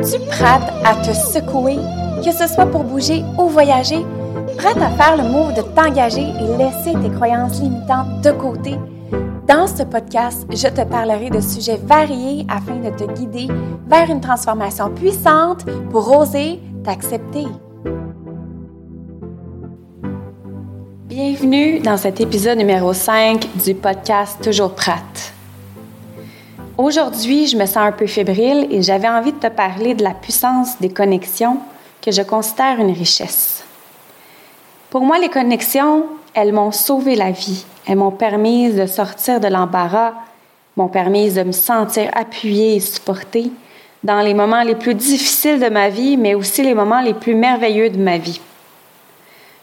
Es-tu prête à te secouer, que ce soit pour bouger ou voyager? Prête à faire le move de t'engager et laisser tes croyances limitantes de côté? Dans ce podcast, je te parlerai de sujets variés afin de te guider vers une transformation puissante pour oser t'accepter. Bienvenue dans cet épisode numéro 5 du podcast Toujours prête. Aujourd'hui, je me sens un peu fébrile et j'avais envie de te parler de la puissance des connexions que je considère une richesse. Pour moi, les connexions, elles m'ont sauvé la vie. Elles m'ont permis de sortir de l'embarras, m'ont permis de me sentir appuyée et supportée dans les moments les plus difficiles de ma vie, mais aussi les moments les plus merveilleux de ma vie.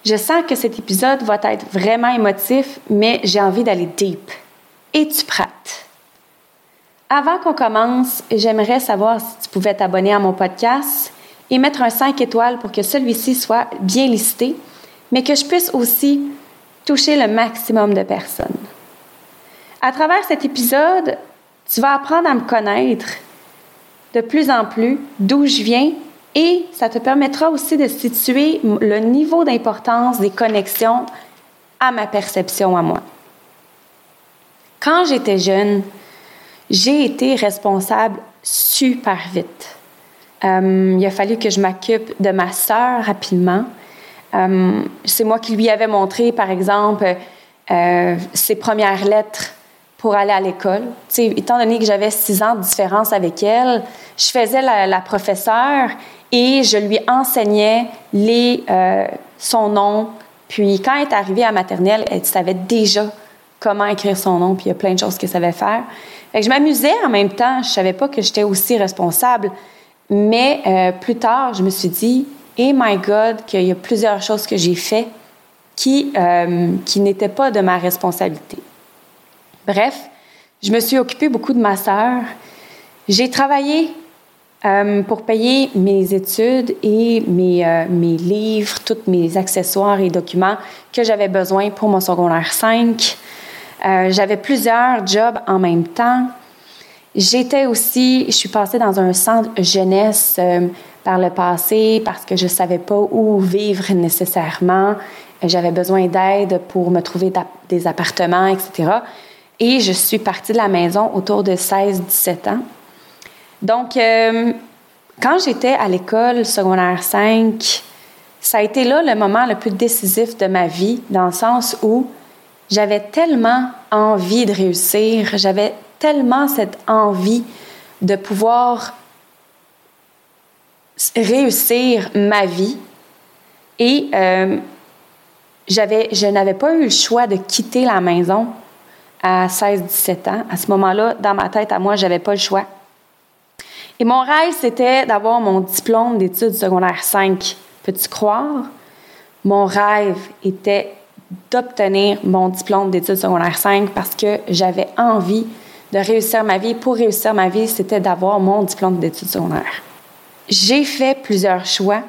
Je sens que cet épisode va être vraiment émotif, mais j'ai envie d'aller deep. Es-tu prête? Avant qu'on commence, j'aimerais savoir si tu pouvais t'abonner à mon podcast et mettre un 5 étoiles pour que celui-ci soit bien listé, mais que je puisse aussi toucher le maximum de personnes. À travers cet épisode, tu vas apprendre à me connaître de plus en plus, d'où je viens, et ça te permettra aussi de situer le niveau d'importance des connexions à ma perception à moi. Quand j'étais jeune, j'ai été responsable super vite. Euh, il a fallu que je m'occupe de ma sœur rapidement. Euh, c'est moi qui lui avais montré, par exemple, euh, ses premières lettres pour aller à l'école. étant donné que j'avais six ans de différence avec elle, je faisais la, la professeure et je lui enseignais les, son nom. Puis quand elle est arrivée à maternelle, elle savait déjà comment écrire son nom, puis il y a plein de choses qu'elle savait faire je m'amusais en même temps. Je savais pas que j'étais aussi responsable. Mais euh, plus tard, je me suis dit, et my God, qu'il y a plusieurs choses que j'ai fait qui, euh, qui n'étaient pas de ma responsabilité. Bref, je me suis occupée beaucoup de ma sœur. J'ai travaillé euh, pour payer mes études et mes, mes livres, tous mes accessoires et documents que j'avais besoin pour mon secondaire 5. Euh, j'avais plusieurs jobs en même temps. J'étais aussi, je suis passée dans un centre jeunesse euh, par le passé parce que je ne savais pas où vivre nécessairement. J'avais besoin d'aide pour me trouver des appartements, etc. Et je suis partie de la maison autour de 16-17 ans. Donc, euh, quand j'étais à l'école secondaire 5, ça a été là le moment le plus décisif de ma vie, dans le sens où j'avais tellement envie de réussir, j'avais tellement cette envie de pouvoir réussir ma vie et euh, je n'avais pas eu le choix de quitter la maison à 16-17 ans. À ce moment-là, dans ma tête, à moi, j'avais pas le choix. Et mon rêve, c'était d'avoir mon diplôme d'études secondaires 5. Peux-tu croire? Mon rêve était d'obtenir mon diplôme d'études secondaires 5 parce que j'avais envie de réussir ma vie. Pour réussir ma vie, c'était d'avoir mon diplôme d'études secondaires. J'ai fait plusieurs choix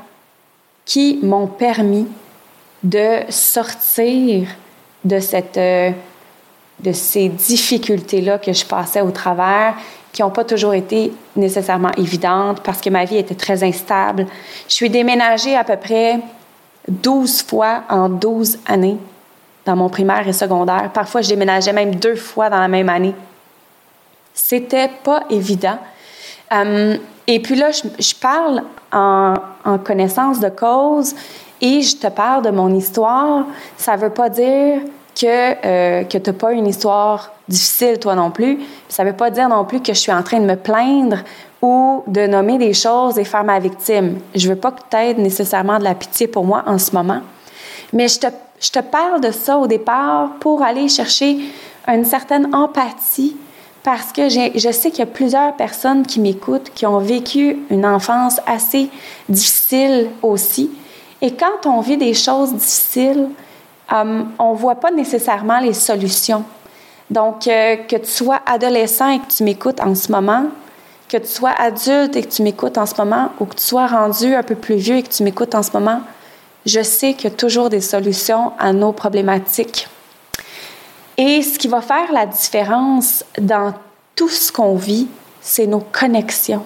qui m'ont permis de sortir de cette euh, de ces difficultés-là que je passais au travers, qui n'ont pas toujours été nécessairement évidentes parce que ma vie était très instable. Je suis déménagée à peu près 12 fois en 12 années dans mon primaire et secondaire. Parfois, je déménageais même deux fois dans la même année. C'était pas évident. Euh, et puis là, je, parle en, connaissance de cause et je te parle de mon histoire. Ça veut pas dire que, euh, que tu n'as pas une histoire difficile, toi non plus. Ça veut pas dire non plus que je suis en train de me plaindre ou de nommer des choses et faire ma victime. Je veux pas que tu aies nécessairement de la pitié pour moi en ce moment. Mais je te je te parle de ça au départ pour aller chercher une certaine empathie parce que je sais qu'il y a plusieurs personnes qui m'écoutent qui ont vécu une enfance assez difficile aussi. Et quand on vit des choses difficiles, euh, on ne voit pas nécessairement les solutions. Donc, euh, que tu sois adolescent et que tu m'écoutes en ce moment, que tu sois adulte et que tu m'écoutes en ce moment, ou que tu sois rendu un peu plus vieux et que tu m'écoutes en ce moment, je sais qu'il y a toujours des solutions à nos problématiques. Et ce qui va faire la différence dans tout ce qu'on vit, c'est nos connexions.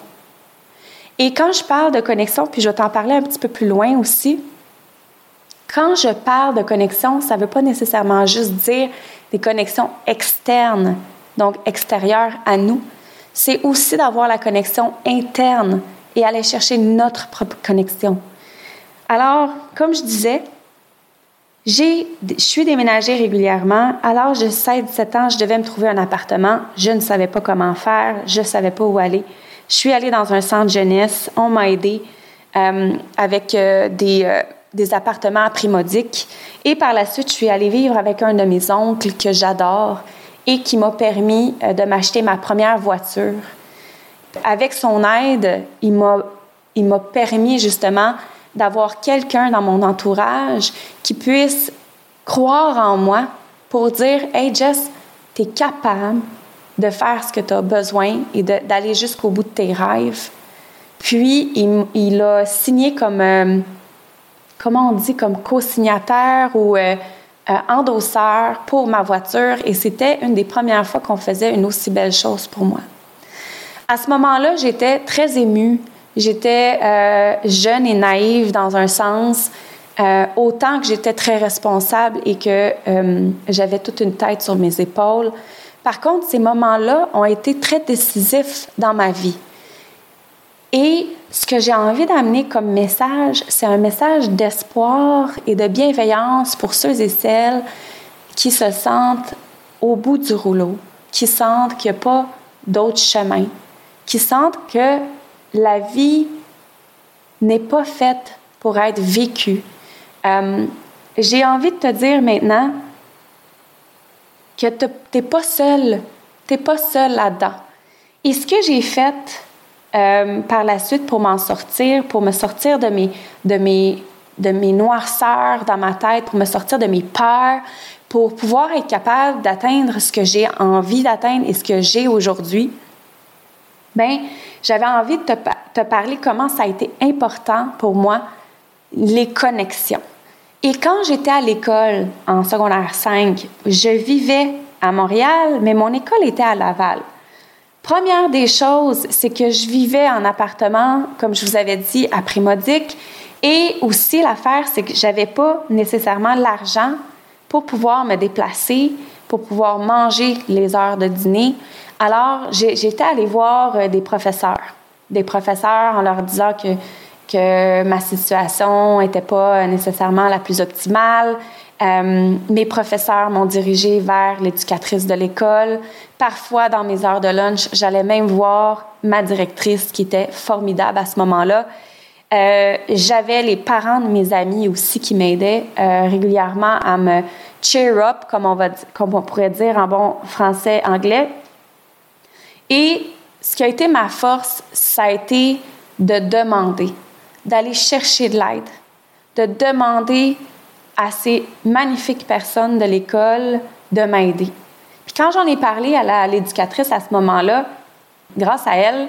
Et quand je parle de connexion, puis je vais t'en parler un petit peu plus loin aussi, quand je parle de connexion, ça ne veut pas nécessairement juste dire des connexions externes, donc extérieures à nous. C'est aussi d'avoir la connexion interne et aller chercher notre propre connexion. Alors, comme je disais, je suis déménagée régulièrement. À l'âge de 16-17 ans, je devais me trouver un appartement. Je ne savais pas comment faire. Je ne savais pas où aller. Je suis allée dans un centre jeunesse. On m'a aidé euh, avec euh, des, euh, des appartements primodiques. Et par la suite, je suis allée vivre avec un de mes oncles que j'adore et qui m'a permis de m'acheter ma première voiture. Avec son aide, il m'a permis justement d'avoir quelqu'un dans mon entourage qui puisse croire en moi pour dire Hey Jess, tu es capable de faire ce que tu as besoin et d'aller jusqu'au bout de tes rêves. Puis, il, a signé comme, euh, comment on dit, comme co-signataire ou euh, euh, endosseur pour ma voiture et c'était une des premières fois qu'on faisait une aussi belle chose pour moi. À ce moment-là, j'étais très émue. J'étais jeune et naïve dans un sens, autant que j'étais très responsable et que j'avais toute une tête sur mes épaules. Par contre, ces moments-là ont été très décisifs dans ma vie. Et ce que j'ai envie d'amener comme message, c'est un message d'espoir et de bienveillance pour ceux et celles qui se sentent au bout du rouleau, qui sentent qu'il n'y a pas d'autre chemin, qui sentent que la vie n'est pas faite pour être vécue. Euh, j'ai envie de te dire maintenant, que tu n'es pas seul. Tu n'es pas seul là-dedans. Et ce que j'ai fait euh, par la suite pour m'en sortir, pour me sortir de mes, de, mes, de mes noirceurs dans ma tête, pour me sortir de mes peurs, pour pouvoir être capable d'atteindre ce que j'ai envie d'atteindre et ce que j'ai aujourd'hui, ben j'avais envie de te, parler comment ça a été important pour moi, les connexions. Et quand j'étais à l'école en secondaire 5, je vivais à Montréal, mais mon école était à Laval. Première des choses, c'est que je vivais en appartement, comme je vous avais dit, à Primodique. Et aussi, l'affaire, c'est que j'avais pas nécessairement l'argent pour pouvoir me déplacer, pour pouvoir manger les heures de dîner. Alors, j'étais allée voir euh, des professeurs, des professeurs en leur disant que ma situation n'était pas nécessairement la plus optimale. Euh, mes professeurs m'ont dirigé vers l'éducatrice de l'école. Parfois, dans mes heures de lunch, j'allais même voir ma directrice qui était formidable à ce moment-là. Euh, j'avais les parents de mes amis aussi qui m'aidaient euh, régulièrement à me cheer up, comme on, pourrait dire en bon français anglais. Et ce qui a été ma force, ça a été de demander d'aller chercher de l'aide, de demander à ces magnifiques personnes de l'école de m'aider. Puis quand j'en ai parlé à l'éducatrice à ce moment-là, grâce à elle,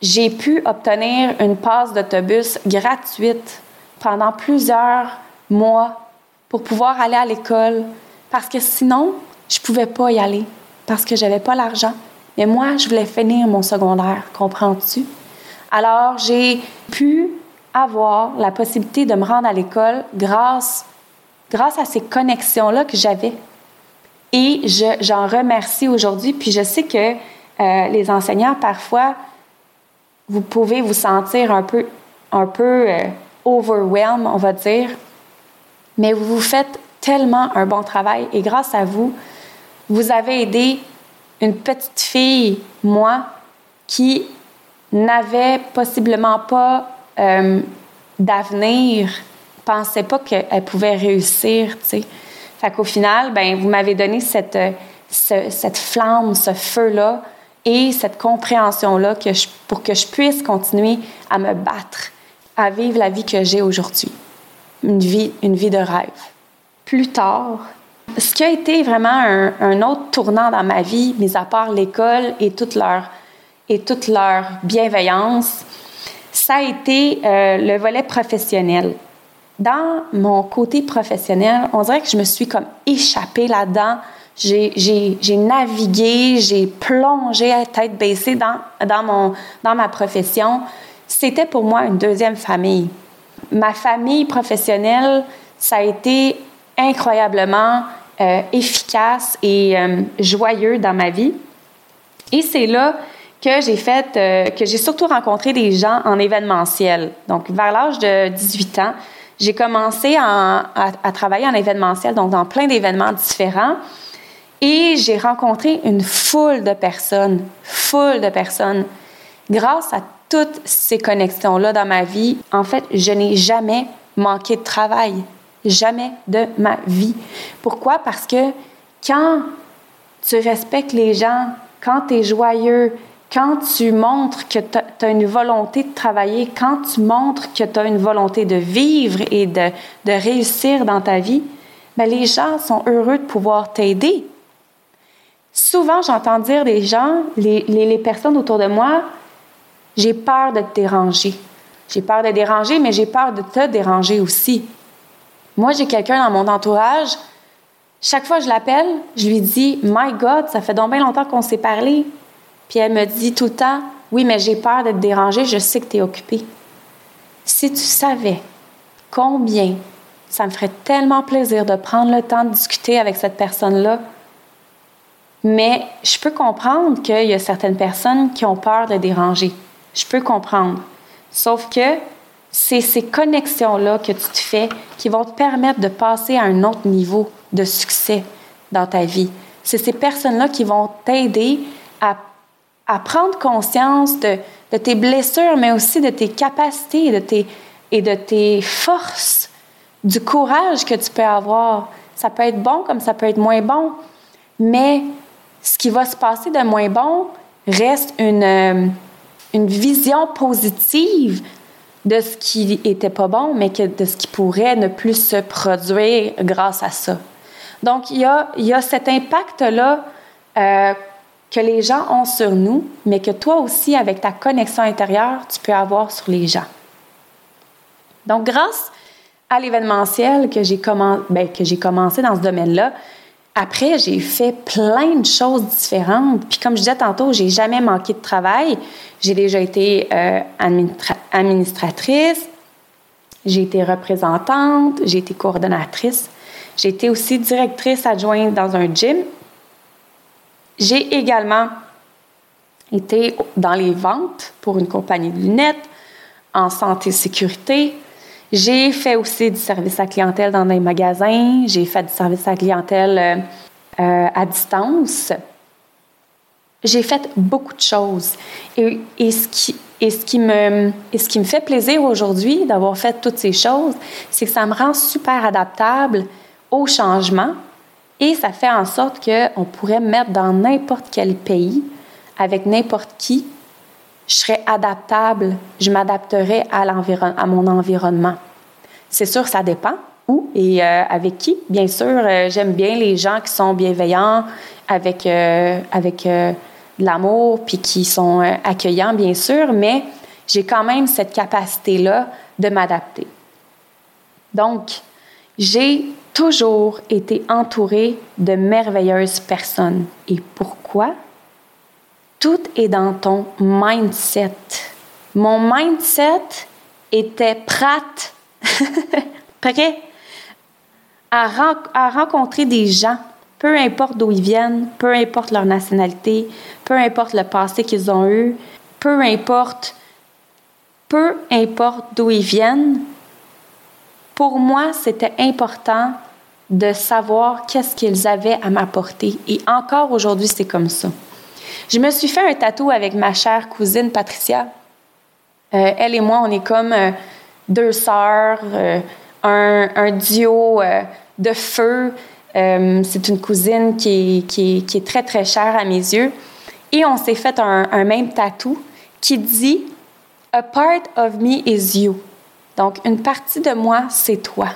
j'ai pu obtenir une passe d'autobus gratuite pendant plusieurs mois pour pouvoir aller à l'école parce que sinon, je ne pouvais pas y aller parce que j'avais pas l'argent. Mais moi, je voulais finir mon secondaire, comprends-tu? Alors, j'ai pu avoir la possibilité de me rendre à l'école grâce, grâce à ces connexions-là que j'avais. Et j'en remercie aujourd'hui. Puis je sais que euh, les enseignants, parfois, vous pouvez vous sentir un peu, un peu euh, overwhelmed, on va dire. Mais vous faites tellement un bon travail. Et grâce à vous, vous avez aidé une petite fille, moi, qui n'avait possiblement pas euh, d'avenir, pensait pas qu'elle pouvait réussir, tu sais. Fait qu'au final, ben, vous m'avez donné cette, cette flamme, ce feu-là et cette compréhension-là pour que je puisse continuer à me battre, à vivre la vie que j'ai aujourd'hui. Une vie, une vie de rêve. Plus tard, ce qui a été vraiment un, autre tournant dans ma vie, mis à part l'école et toute leur, et toute leur bienveillance, ça a été euh, le volet professionnel. Dans mon côté professionnel, on dirait que je me suis comme échappée là-dedans. J'ai navigué, j'ai plongé à tête baissée dans, dans, mon, dans ma profession. c'était pour moi une deuxième famille. Ma famille professionnelle, ça a été incroyablement euh, efficace et euh, joyeux dans ma vie. Et c'est là que j'ai fait, euh, que j'ai surtout rencontré des gens en événementiel. Donc, vers l'âge de 18 ans, j'ai commencé à, travailler en événementiel, donc dans plein d'événements différents. Et j'ai rencontré une foule de personnes, foule de personnes. Grâce à toutes ces connexions-là dans ma vie, en fait, je n'ai jamais manqué de travail. Jamais de ma vie. Pourquoi? Parce que quand tu respectes les gens, quand tu es joyeux, quand tu montres que tu as une volonté de travailler, quand tu montres que tu as une volonté de vivre et de, de réussir dans ta vie, bien, les gens sont heureux de pouvoir t'aider. Souvent, j'entends dire des gens, les, les, les, personnes autour de moi, j'ai peur de te déranger. J'ai peur de déranger, mais j'ai peur de te déranger aussi. Moi, j'ai quelqu'un dans mon entourage, chaque fois que je l'appelle, je lui dis My God, ça fait donc bien longtemps qu'on s'est parlé. Puis elle me dit tout le temps Oui, mais j'ai peur de te déranger, je sais que tu es occupé. Si tu savais combien ça me ferait tellement plaisir de prendre le temps de discuter avec cette personne-là, mais je peux comprendre qu'il y a certaines personnes qui ont peur de déranger. Je peux comprendre. Sauf que c'est ces connexions-là que tu te fais qui vont te permettre de passer à un autre niveau de succès dans ta vie. C'est ces personnes-là qui vont t'aider à à prendre conscience de, de, tes blessures, mais aussi de tes capacités et de tes, et de tes forces, du courage que tu peux avoir. Ça peut être bon comme ça peut être moins bon, mais ce qui va se passer de moins bon reste une, euh, une vision positive de ce qui était pas bon, mais que, de ce qui pourrait ne plus se produire grâce à ça. Donc, il y a, il y a cet impact-là euh, que les gens ont sur nous, mais que toi aussi, avec ta connexion intérieure, tu peux avoir sur les gens. Donc, grâce à l'événementiel que j'ai ben, commencé dans ce domaine-là, après, j'ai fait plein de choses différentes. Puis comme je disais tantôt, j'ai jamais manqué de travail. J'ai déjà été euh, administratrice, j'ai été représentante, j'ai été coordonnatrice, j'ai été aussi directrice adjointe dans un gym j'ai également été dans les ventes pour une compagnie de lunettes, en santé et sécurité. J'ai fait aussi du service à clientèle dans des magasins. J'ai fait du service à clientèle euh, euh, à distance. J'ai fait beaucoup de choses. Et, ce qui me fait plaisir aujourd'hui d'avoir fait toutes ces choses, c'est que ça me rend super adaptable au changement, et ça fait en sorte qu'on pourrait me mettre dans n'importe quel pays, avec n'importe qui. Je serais adaptable, je m'adapterais à, mon environnement. C'est sûr, ça dépend où et euh, avec qui. Bien sûr, euh, j'aime bien les gens qui sont bienveillants, avec, euh, avec de l'amour, puis qui sont accueillants, bien sûr, mais j'ai quand même cette capacité-là de m'adapter. Donc, j'ai toujours été entourée de merveilleuses personnes. Et pourquoi? Tout est dans ton mindset. Mon mindset était prête, prêt à, rencontrer des gens, peu importe d'où ils viennent, peu importe leur nationalité, peu importe le passé qu'ils ont eu, peu importe, peu importe d'où ils viennent, pour moi, c'était important de savoir qu'est-ce qu'ils avaient à m'apporter. Et encore aujourd'hui, c'est comme ça. Je me suis fait un tatou avec ma chère cousine Patricia. Euh, elle et moi, on est comme euh, deux sœurs, euh, un, duo de feu. c'est une cousine qui est, très, très chère à mes yeux. Et on s'est fait un, un même tatou qui dit A part of me is you. Donc, une partie de moi, c'est toi.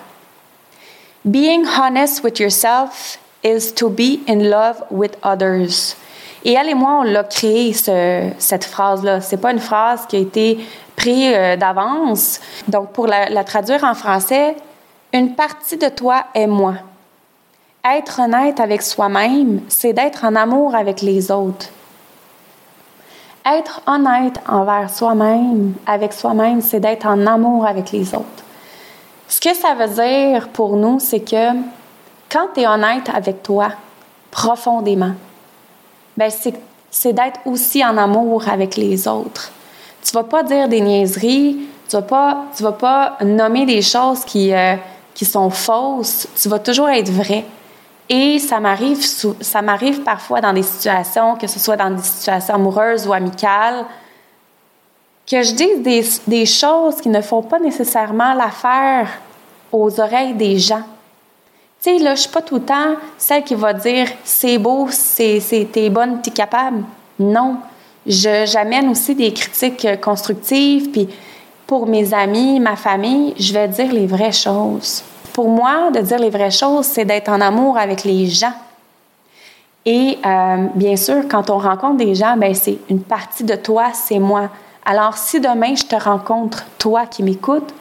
Being honest with yourself is to be in love with others. Et elle et moi, on l'a créé, cette phrase-là. C'est pas une phrase qui a été prise euh, d'avance. Donc, pour la, la, traduire en français, une partie de toi est moi. Être honnête avec soi-même, c'est d'être en amour avec les autres. Être honnête envers soi-même, avec soi-même, c'est d'être en amour avec les autres. Ce que ça veut dire pour nous, c'est que quand tu es honnête avec toi, profondément, ben c'est d'être aussi en amour avec les autres. Tu vas pas dire des niaiseries, tu vas pas, tu vas pas nommer des choses qui, euh, qui sont fausses, tu vas toujours être vrai. Et ça m'arrive, parfois dans des situations, que ce soit dans des situations amoureuses ou amicales, que je dise des, des choses qui ne font pas nécessairement l'affaire aux oreilles des gens. Sais, là, je suis pas tout le temps celle qui va dire c'est beau, c'est, c'est, t'es bonne, t'es capable. Non. Je, j'amène aussi des critiques constructives, puis pour mes amis, ma famille, je vais dire les vraies choses. Pour moi, de dire les vraies choses, c'est d'être en amour avec les gens. Et euh, bien sûr, quand on rencontre des gens, ben c'est une partie de toi, c'est moi. Alors, si demain je te rencontre, toi qui m'écoutes,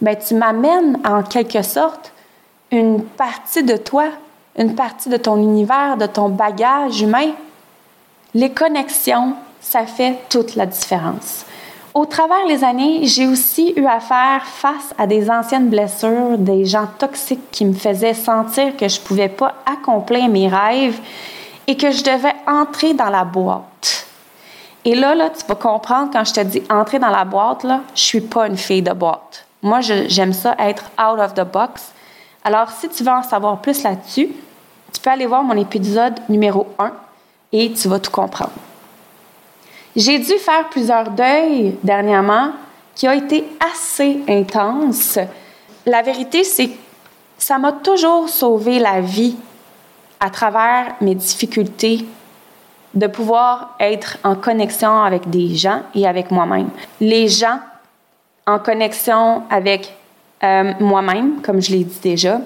ben tu m'amènes en quelque sorte une partie de toi, une partie de ton univers, de ton bagage humain. Les connexions, ça fait toute la différence. Au travers les années, j'ai aussi eu à faire face à des anciennes blessures, des gens toxiques qui me faisaient sentir que je ne pouvais pas accomplir mes rêves et que je devais entrer dans la boîte. Et là, là, tu vas comprendre quand je te dis entrer dans la boîte, là, je suis pas une fille de boîte. Moi, j'aime ça être out of the box. Alors, si tu veux en savoir plus là-dessus, tu peux aller voir mon épisode numéro 1 et tu vas tout comprendre. J'ai dû faire plusieurs deuils dernièrement qui ont été assez intenses. La vérité, c'est que ça m'a toujours sauvé la vie à travers mes difficultés de pouvoir être en connexion avec des gens et avec moi-même. Les gens en connexion avec euh, moi-même, comme je l'ai dit déjà.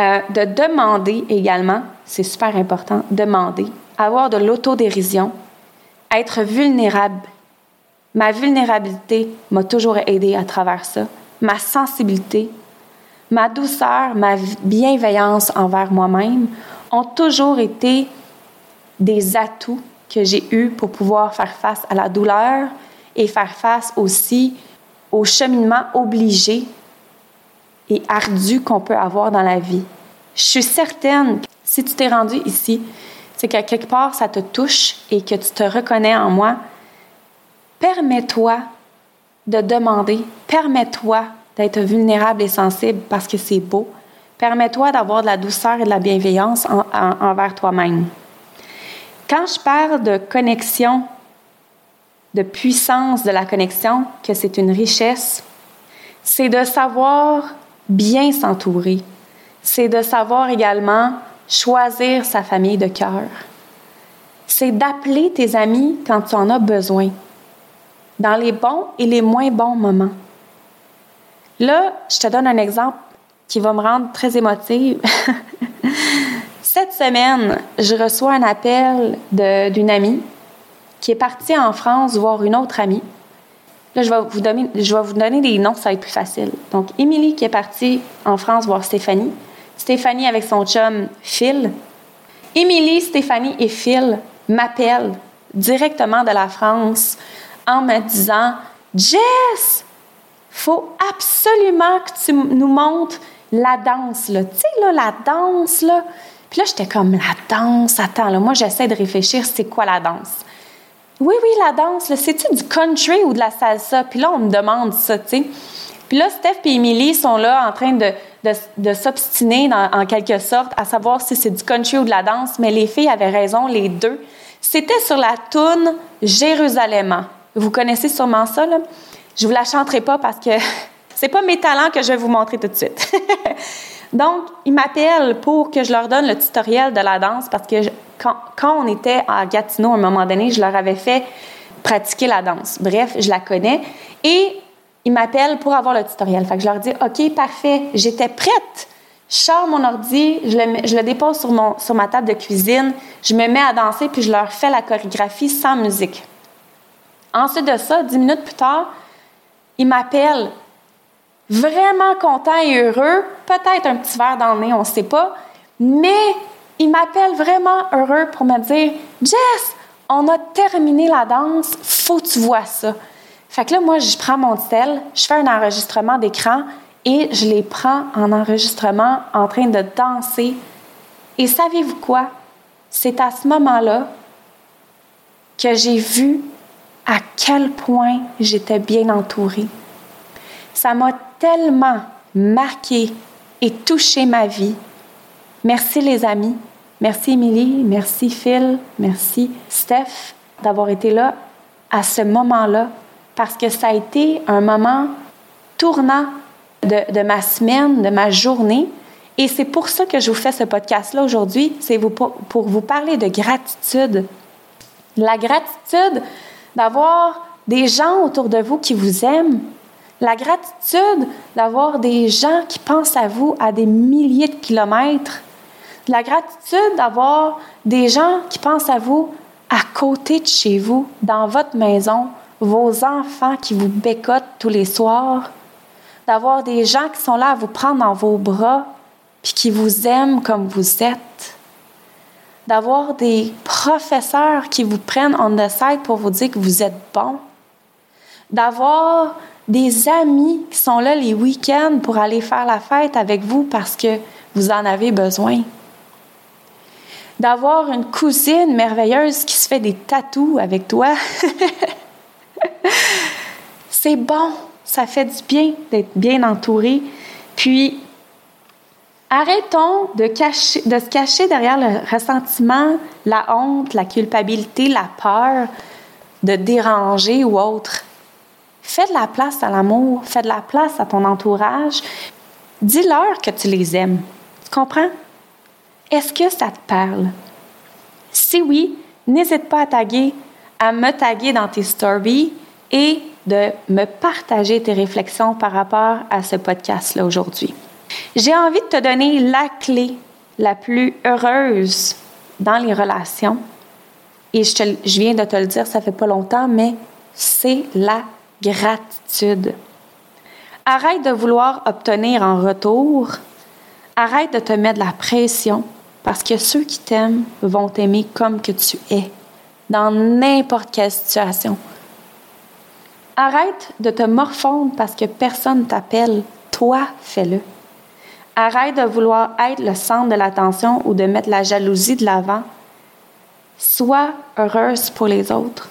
Euh, de demander également, c'est super important, demander, avoir de l'autodérision, être vulnérable. Ma vulnérabilité m'a toujours aidé à travers ça. Ma sensibilité, ma douceur, ma bienveillance envers moi-même ont toujours été des atouts que j'ai eus pour pouvoir faire face à la douleur et faire face aussi au cheminement obligé et ardu qu'on peut avoir dans la vie. Je suis certaine que si tu t'es rendu ici, c'est qu'à quelque part, ça te touche et que tu te reconnais en moi, permets-toi de demander, permets-toi d'être vulnérable et sensible parce que c'est beau. Permets-toi d'avoir de la douceur et de la bienveillance envers toi-même. Quand je parle de connexion, de puissance de la connexion, que c'est une richesse, c'est de savoir bien s'entourer. C'est de savoir également choisir sa famille de cœur. C'est d'appeler tes amis quand tu en as besoin, dans les bons et les moins bons moments. Là, je te donne un exemple qui va me rendre très émotive. Cette semaine, je reçois un appel d'une amie qui est partie en France voir une autre amie. Là, je vais, vous donner, des noms, ça va être plus facile. Donc, Émilie qui est partie en France voir Stéphanie. Stéphanie avec son chum Phil. Émilie, Stéphanie et Phil m'appellent directement de la France en me disant Jess, faut absolument que tu nous montres la danse, là. Tu sais, là, la danse, là. Puis là, j'étais comme, la danse, attends, là, moi, j'essaie de réfléchir, c'est quoi la danse? Oui, oui, la danse, c'est-tu du country ou de la salsa? Puis là, on me demande ça, tu sais. Puis là, Steph et Emily sont là en train de, de, s'obstiner en quelque sorte à savoir si c'est du country ou de la danse, mais les filles avaient raison, les deux. C'était sur la toune Jérusalem. Vous connaissez sûrement ça, là? Je vous la chanterai pas parce que c'est pas mes talents que je vais vous montrer tout de suite. Donc, ils m'appellent pour que je leur donne le tutoriel de la danse parce que quand, on était à Gatineau, à un moment donné, je leur avais fait pratiquer la danse. Bref, je la connais. Et ils m'appellent pour avoir le tutoriel. Fait que je leur dis OK, parfait, j'étais prête. Je mon ordi, je le, dépose sur, sur ma table de cuisine, je me mets à danser, puis je leur fais la chorégraphie sans musique. Ensuite de ça, dix minutes plus tard, ils m'appellent vraiment contents et heureux, peut-être un petit verre dans le nez, on ne sait pas, mais ils m'appellent vraiment heureux pour me dire Jess, On a terminé la danse, faut que tu vois ça. Fait que là, moi, je prends mon tel, je fais un enregistrement d'écran et je les prends en enregistrement en train de danser. Et savez-vous quoi? C'est à ce moment-là que j'ai vu à quel point j'étais bien entourée. Ça m'a tellement marqué et touché ma vie. Merci les amis. Merci Émilie. Merci Phil. Merci Steph d'avoir été là à ce moment-là parce que ça a été un moment tournant de, de ma semaine, de ma journée. Et c'est pour ça que je vous fais ce podcast-là aujourd'hui. C'est pour, pour vous parler de gratitude. La gratitude d'avoir des gens autour de vous qui vous aiment. La gratitude d'avoir des gens qui pensent à vous à des milliers de kilomètres. La gratitude d'avoir des gens qui pensent à vous à côté de chez vous, dans votre maison, vos enfants qui vous bécotent tous les soirs, d'avoir des gens qui sont là à vous prendre dans vos bras, puis qui vous aiment comme vous êtes, d'avoir des professeurs qui vous prennent on the side pour vous dire que vous êtes bon, d'avoir des amis qui sont là les week-ends pour aller faire la fête avec vous parce que vous en avez besoin. D'avoir une cousine merveilleuse qui se fait des tatous avec toi. C'est bon, ça fait du bien d'être bien entouré. Puis, arrêtons de, se cacher derrière le ressentiment, la honte, la culpabilité, la peur de déranger ou autre. Fais de la place à l'amour, fais de la place à ton entourage. Dis-leur que tu les aimes. Tu comprends? Est-ce que ça te parle? Si oui, n'hésite pas à taguer, à me taguer dans tes stories et de me partager tes réflexions par rapport à ce podcast-là aujourd'hui. J'ai envie de te donner la clé la plus heureuse dans les relations. Et je, viens de te le dire, ça fait pas longtemps, mais c'est la gratitude. Arrête de vouloir obtenir en retour. Arrête de te mettre la pression parce que ceux qui t'aiment vont t'aimer comme que tu es, dans n'importe quelle situation. Arrête de te morfondre parce que personne t'appelle. Toi, fais-le. Arrête de vouloir être le centre de l'attention ou de mettre la jalousie de l'avant. Sois heureuse pour les autres.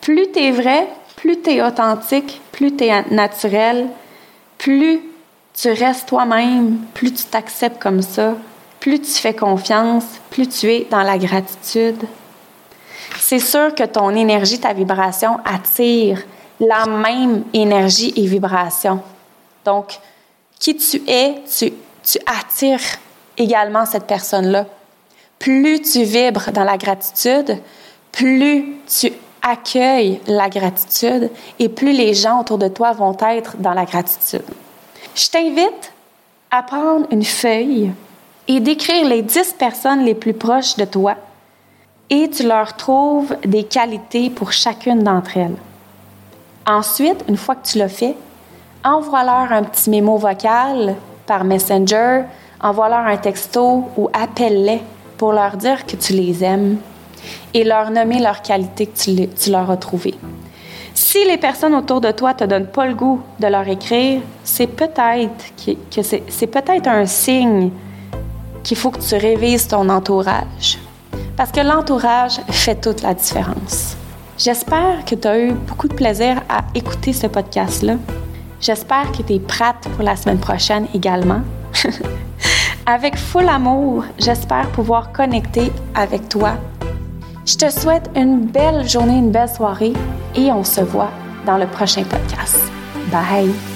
Plus tu es vrai, plus tu es authentique, plus tu es naturel, plus tu restes toi-même, plus tu t'acceptes comme ça, plus tu fais confiance, plus tu es dans la gratitude. C'est sûr que ton énergie, ta vibration attire la même énergie et vibration. Donc, qui tu es, tu, tu attires également cette personne-là. Plus tu vibres dans la gratitude, plus tu accueilles la gratitude et plus les gens autour de toi vont être dans la gratitude. Je t'invite à prendre une feuille et d'écrire les dix personnes les plus proches de toi et tu leur trouves des qualités pour chacune d'entre elles. Ensuite, une fois que tu l'as fait, envoie-leur un petit mémo vocal par Messenger, envoie-leur un texto ou appelle-les pour leur dire que tu les aimes et leur nommer leurs qualités que tu, leur as trouvées. Si les personnes autour de toi te donnent pas le goût de leur écrire, c'est peut-être que c'est peut-être un signe qu'il faut que tu révises ton entourage. Parce que l'entourage fait toute la différence. J'espère que tu as eu beaucoup de plaisir à écouter ce podcast-là. J'espère que tu es prête pour la semaine prochaine également. avec full amour, j'espère pouvoir connecter avec toi. Je te souhaite une belle journée, une belle soirée et on se voit dans le prochain podcast. Bye!